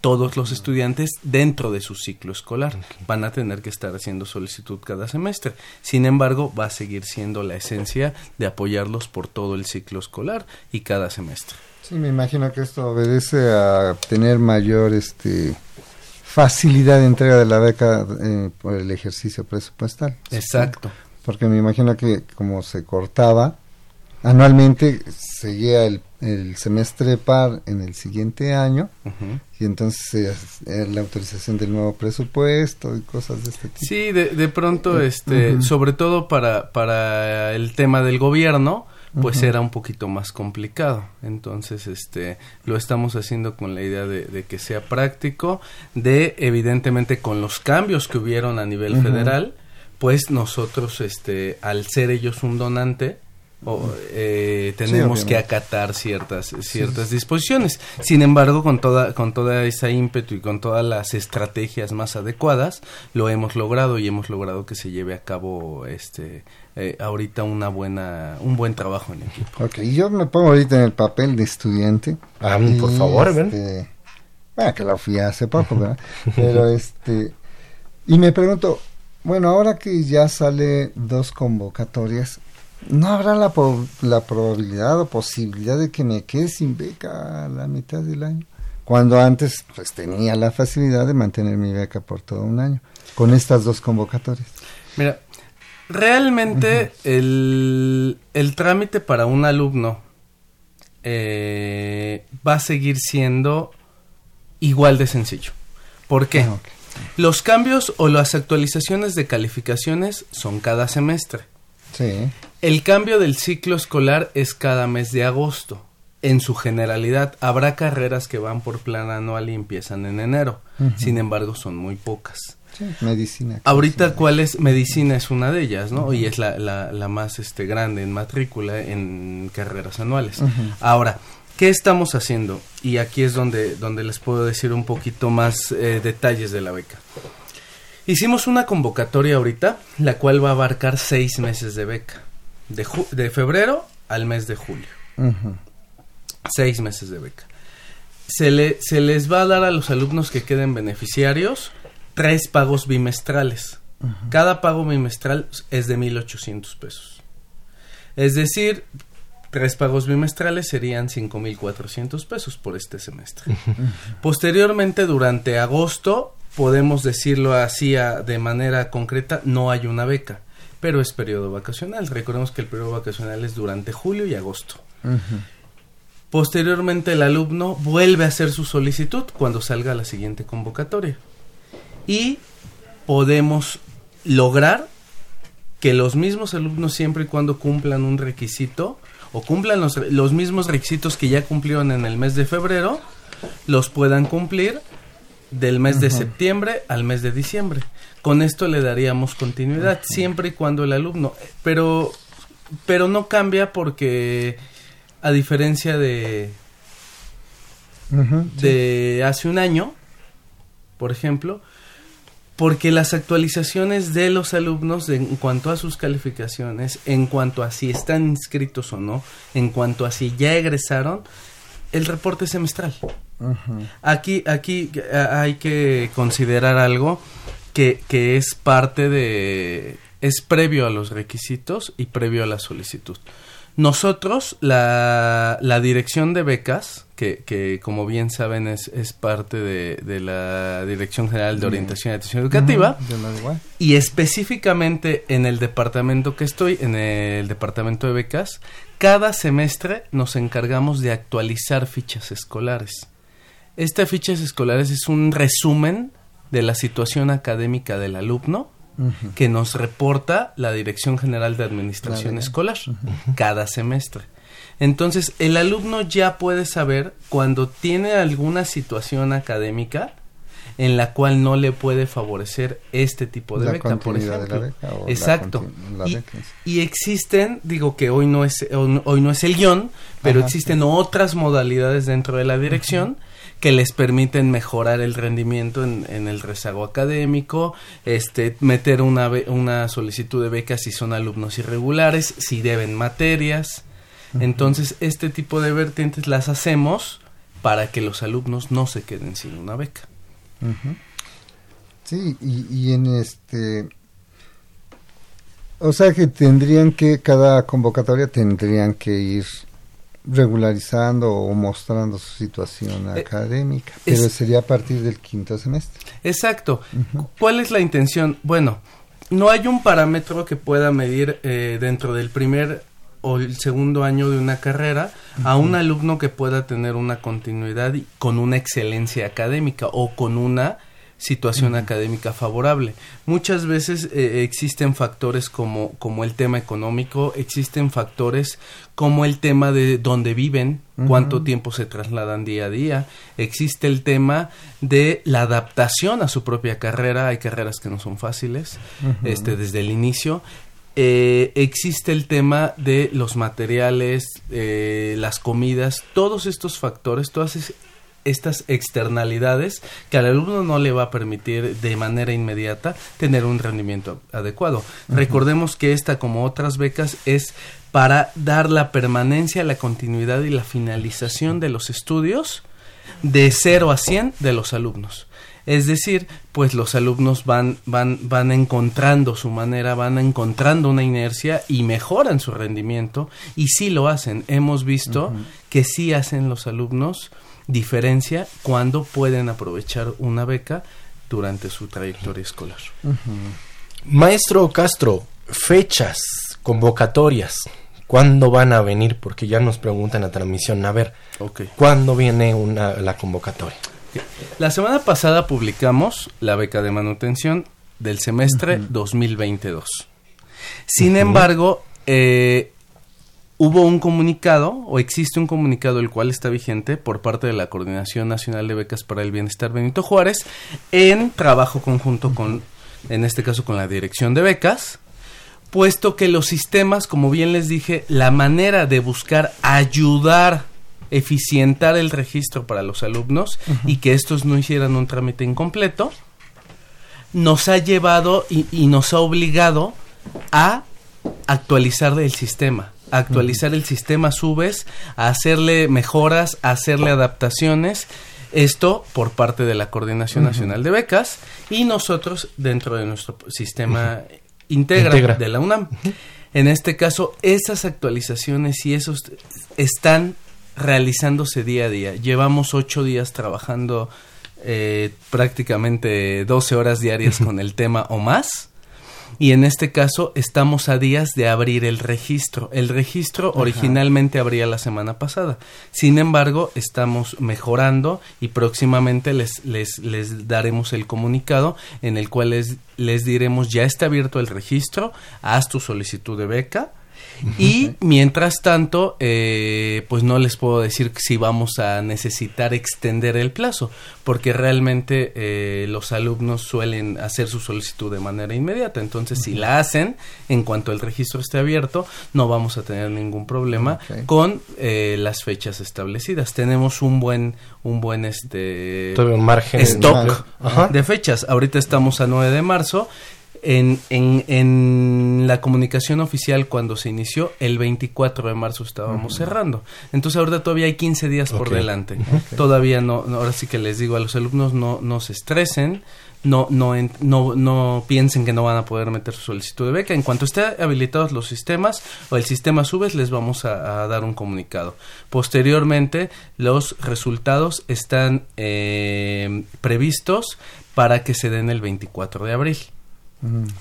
todos los estudiantes dentro de su ciclo escolar. Van a tener que estar haciendo solicitud cada semestre. Sin embargo, va a seguir siendo la esencia de apoyarlos por todo el ciclo escolar y cada semestre. Sí, me imagino que esto obedece a tener mayor este facilidad de entrega de la beca eh, por el ejercicio presupuestal. Exacto. Porque me imagino que como se cortaba anualmente, seguía el, el semestre par en el siguiente año y entonces hace la autorización del nuevo presupuesto y cosas de este tipo. Sí, de, de pronto, este, Ujú. sobre todo para, para el tema del gobierno, pues era un poquito más complicado. Entonces, este, lo estamos haciendo con la idea de, de que sea práctico, de evidentemente con los cambios que hubieron a nivel federal, pues nosotros, este, al ser ellos un donante, o, eh, tenemos que acatar ciertas ciertas disposiciones. Sin embargo, con toda con toda esa ímpetu y con todas las estrategias más adecuadas, lo hemos logrado y hemos logrado que se lleve a cabo este eh, ahorita una buena un buen trabajo en equipo. Ok, yo me pongo ahorita en el papel de estudiante. Ah, por Y, favor, ven. este, Bueno, que la fui hace poco, ¿verdad? (laughs) Pero este. Y me pregunto, bueno, ahora que ya sale dos convocatorias, ¿no habrá la, la probabilidad o posibilidad de que me quede sin beca a la mitad del año? Cuando antes pues tenía la facilidad de mantener mi beca por todo un año, con estas dos convocatorias. Mira, realmente el, el trámite para un alumno eh, va a seguir siendo igual de sencillo. ¿Por qué? Ah. Los cambios o las actualizaciones de calificaciones son cada semestre. Sí. El cambio del ciclo escolar es cada mes de agosto. En su generalidad, habrá carreras que van por plan anual y empiezan en enero. Sin embargo, son muy pocas. Medicina. Ahorita, ¿cuál es? Medicina es una de ellas, ¿no? Y es la, la, más este, grande en matrícula en carreras anuales. Ahora, ¿qué estamos haciendo? Y aquí es donde, donde les puedo decir un poquito más eh, detalles de la beca. Hicimos una convocatoria ahorita, la cual va a abarcar seis meses de beca, de, de febrero al mes de julio. Seis meses de beca. Se, le, se les va a dar a los alumnos que queden beneficiarios tres pagos bimestrales. Cada pago bimestral es de 1.800 pesos. Es decir, tres pagos bimestrales serían 5.400 pesos por este semestre. (laughs) Posteriormente, durante agosto, podemos decirlo así de manera concreta, no hay una beca, pero es periodo vacacional. Recordemos que el periodo vacacional es durante julio y agosto. Posteriormente el alumno vuelve a hacer su solicitud cuando salga la siguiente convocatoria. Y podemos lograr que los mismos alumnos siempre y cuando cumplan un requisito o cumplan los, los mismos requisitos que ya cumplieron en el mes de febrero, los puedan cumplir del mes de septiembre al mes de diciembre. Con esto le daríamos continuidad, siempre y cuando el alumno, pero, pero no cambia porque a diferencia de, de hace un año, por ejemplo, porque las actualizaciones de los alumnos en cuanto a sus calificaciones, en cuanto a si están inscritos o no, en cuanto a si ya egresaron, el reporte semestral. Aquí, aquí hay que considerar algo que, que es parte de, es previo a los requisitos y previo a la solicitud. Nosotros, la, la dirección de becas, que, que, como bien saben es, es parte de, de, la Dirección General de Orientación y Atención Educativa, y específicamente en el departamento que estoy, en el departamento de becas, cada semestre nos encargamos de actualizar fichas escolares. Estas fichas escolares es un resumen de la situación académica del alumno que nos reporta la Dirección General de Administración Escolar cada semestre. Entonces, el alumno ya puede saber cuando tiene alguna situación académica en la cual no le puede favorecer este tipo de beca, por ejemplo. Exacto. y, existen, digo que hoy no es hoy no es el guion, pero existen otras modalidades dentro de la dirección que les permiten mejorar el rendimiento en, en, el rezago académico, este, meter una, una solicitud de becas si son alumnos irregulares, si deben materias. Entonces, este tipo de vertientes las hacemos para que los alumnos no se queden sin una beca. Sí, y, y en este... O sea que tendrían que, cada convocatoria tendrían que ir regularizando o mostrando su situación eh, académica, pero sería a partir del quinto semestre. Exacto. ¿Cuál es la intención? Bueno, no hay un parámetro que pueda medir eh, dentro del primer o el segundo año de una carrera a un alumno que pueda tener una continuidad con una excelencia académica o con una situación académica favorable. Muchas veces eh, existen factores como, como el tema económico, existen factores como el tema de dónde viven, cuánto tiempo se trasladan día a día, existe el tema de la adaptación a su propia carrera, hay carreras que no son fáciles, este, desde el inicio, eh, existe el tema de los materiales, eh, las comidas, todos estos factores, todas estas externalidades que al alumno no le va a permitir de manera inmediata tener un rendimiento adecuado. Recordemos que esta, como otras becas, es para dar la permanencia, la continuidad y la finalización de los estudios de 0 a 100 de los alumnos. Es decir, pues los alumnos van, van, van encontrando su manera, van encontrando una inercia y mejoran su rendimiento y sí lo hacen. Hemos visto que sí hacen los alumnos diferencia cuando pueden aprovechar una beca durante su trayectoria escolar. Maestro Castro, fechas, convocatorias, ¿cuándo van a venir? Porque ya nos preguntan la transmisión, a ver, ¿cuándo viene una, la convocatoria? La semana pasada publicamos la beca de manutención del semestre 2022. Sin embargo, eh, hubo un comunicado o existe un comunicado el cual está vigente por parte de la Coordinación Nacional de Becas para el Bienestar Benito Juárez en trabajo conjunto con, en este caso con la Dirección de Becas, puesto que los sistemas, como bien les dije, la manera de buscar ayudar, eficientar el registro para los alumnos y que estos no hicieran un trámite incompleto, nos ha llevado y, y nos ha obligado a actualizar el sistema actualizar el sistema subes, a hacerle mejoras, a hacerle adaptaciones. Esto por parte de la Coordinación Nacional de Becas y nosotros dentro de nuestro sistema integra, de la UNAM. En este caso, esas actualizaciones y esos están realizándose día a día. Llevamos ocho días trabajando eh, prácticamente 12 horas diarias con el tema o más y en este caso estamos a días de abrir el registro. El registro originalmente abría la semana pasada. Sin embargo, estamos mejorando y próximamente les, les, les daremos el comunicado en el cual les, les diremos ya está abierto el registro, haz tu solicitud de beca y mientras tanto, eh, pues no les puedo decir si vamos a necesitar extender el plazo, porque realmente eh, los alumnos suelen hacer su solicitud de manera inmediata. Entonces, si la hacen, en cuanto el registro esté abierto, no vamos a tener ningún problema con eh, las fechas establecidas. Tenemos un buen, un buen este un margen stock de fechas. Ahorita estamos a 9 de marzo en, en, en, la comunicación oficial cuando se inició, el 24 de marzo estábamos cerrando. Entonces ahorita todavía hay 15 días por delante. Todavía no, ahora sí que les digo a los alumnos, no, no se estresen, no, no, no, no piensen que no van a poder meter su solicitud de beca. En cuanto estén habilitados los sistemas o el sistema subes, les vamos a, dar un comunicado. Posteriormente, los resultados están eh, previstos para que se den el 24 de abril.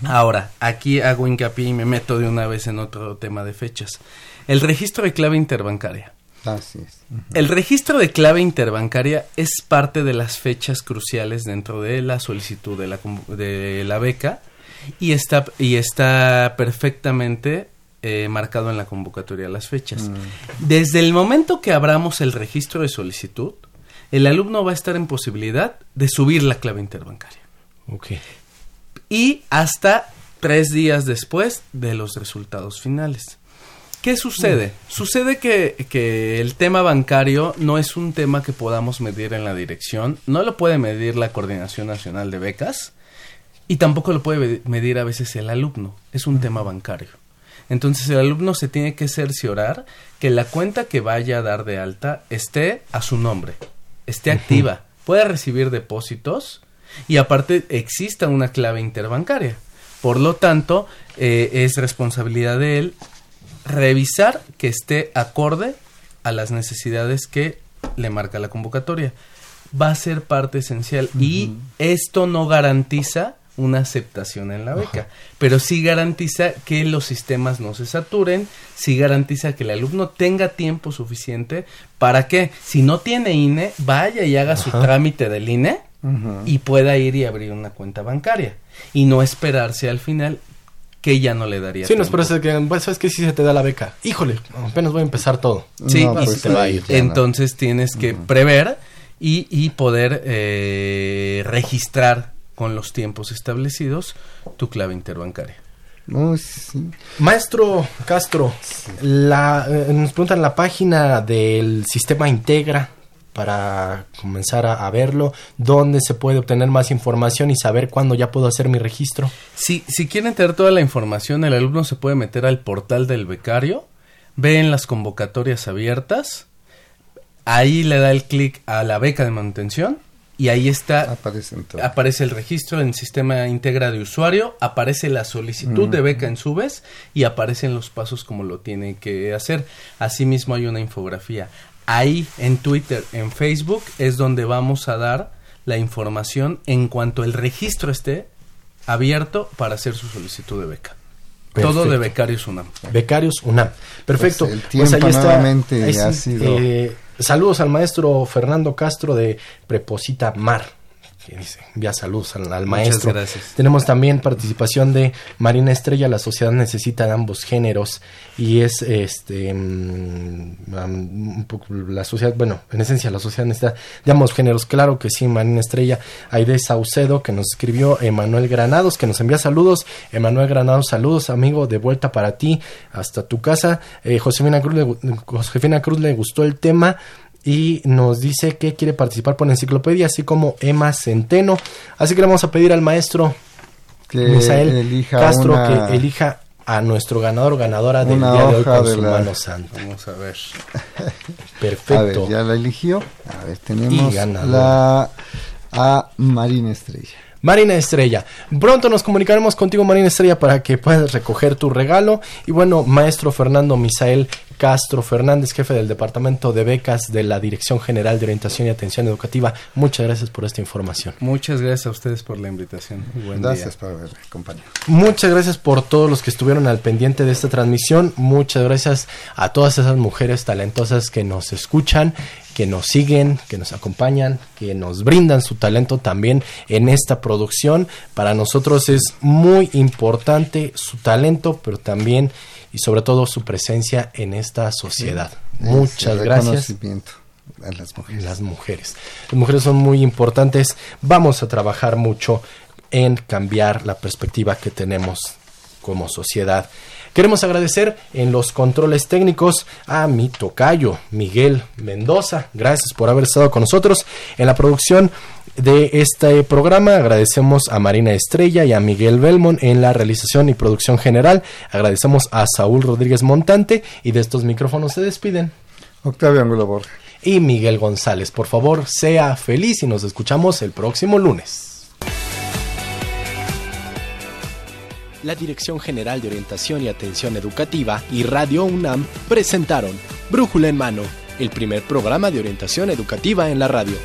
Ahora, aquí hago hincapié y me meto de una vez en otro tema de fechas. El registro de clave interbancaria. Así es. El registro de clave interbancaria es parte de las fechas cruciales dentro de la solicitud de la, de la beca y está, y está perfectamente eh, marcado en la convocatoria las fechas. Mm. Desde el momento que abramos el registro de solicitud, el alumno va a estar en posibilidad de subir la clave interbancaria. Okay y hasta tres días después de los resultados finales. ¿Qué sucede? Mm. Sucede que, que, el tema bancario no es un tema que podamos medir en la dirección, no lo puede medir la Coordinación Nacional de Becas y tampoco lo puede medir a veces el alumno, es un tema bancario. Entonces el alumno se tiene que cerciorar que la cuenta que vaya a dar de alta esté a su nombre, esté activa, pueda recibir depósitos y aparte exista una clave interbancaria. Por lo tanto, eh, es responsabilidad de él revisar que esté acorde a las necesidades que le marca la convocatoria. Va a ser parte esencial y esto no garantiza una aceptación en la beca, pero sí garantiza que los sistemas no se saturen, sí garantiza que el alumno tenga tiempo suficiente. Para que si no tiene INE, vaya y haga su trámite del INE y pueda ir y abrir una cuenta bancaria y no esperarse al final que ya no le daría. Sí, nos parece que, pues, sabes que si se te da la beca, híjole, apenas voy a empezar todo. Sí, pues, te va a ir. Entonces tienes que prever y, y poder eh, registrar con los tiempos establecidos tu clave interbancaria. Maestro Castro, la, eh, nos preguntan la página del sistema Integra para comenzar a, verlo, dónde se puede obtener más información y saber cuándo ya puedo hacer mi registro. Si, si quieren tener toda la información, el alumno se puede meter al portal del becario, ve en las convocatorias abiertas, ahí le da el clic a la beca de manutención y ahí está aparece, el registro en sistema integra de usuario, aparece la solicitud de beca en Subes y aparecen los pasos como lo tiene que hacer. Asimismo hay una infografía ahí en Twitter, en Facebook, es donde vamos a dar la información en cuanto el registro esté abierto para hacer su solicitud de beca. Todo de Becarios UNAM. Becarios UNAM. Perfecto. Pues el pues tiempo ha sido... Eh, saludos al maestro Fernando Castro de Preposita Mar. Que dice, envía saludos al, maestro. gracias. Tenemos también participación de Marina Estrella, la sociedad necesita de ambos géneros y es este mm, un poco la sociedad, bueno, en esencia la sociedad necesita de ambos géneros, claro que sí, Marina Estrella, Aide Saucedo que nos escribió, Emanuel Granados que nos envía saludos, Emanuel Granados, saludos amigo, de vuelta para ti hasta tu casa, eh, Josefina, Cruz le, Josefina Cruz le gustó el tema, y nos dice que quiere participar por la enciclopedia, así como Emma Centeno. Así que le vamos a pedir al maestro que elija Castro que elija a nuestro ganador o ganadora del día de hoy con su mano santa. Vamos a ver. Perfecto. ya la eligió. A ver, tenemos la a Marina Estrella. Marina Estrella. Pronto nos comunicaremos contigo, Marina Estrella, para que puedas recoger tu regalo. Y bueno, maestro Fernando Misael Castro Fernández, jefe del Departamento de Becas de la Dirección General de Orientación y Atención Educativa, muchas gracias por esta información. Muchas gracias a ustedes por la invitación. Buen gracias por haber compañero. Muchas gracias por todos los que estuvieron al pendiente de esta transmisión. Muchas gracias a todas esas mujeres talentosas que nos escuchan que nos siguen, que nos acompañan, que nos brindan su talento también en esta producción. Para nosotros es muy importante su talento, pero también y sobre todo su presencia en esta sociedad. Muchas gracias. A las mujeres. Las mujeres. Las mujeres son muy importantes. Vamos a trabajar mucho en cambiar la perspectiva que tenemos como sociedad Queremos agradecer en los controles técnicos a mi tocayo, Miguel Mendoza. Gracias por haber estado con nosotros en la producción de este programa. Agradecemos a Marina Estrella y a Miguel Belmont en la realización y producción general. Agradecemos a Saúl Rodríguez Montante y de estos micrófonos se despiden. Octavio Angulo Borja. Y Miguel González. Por favor, sea feliz y nos escuchamos el próximo lunes. la Dirección General de Orientación y Atención Educativa y Radio UNAM presentaron Brújula en Mano, el primer programa de orientación educativa en la radio.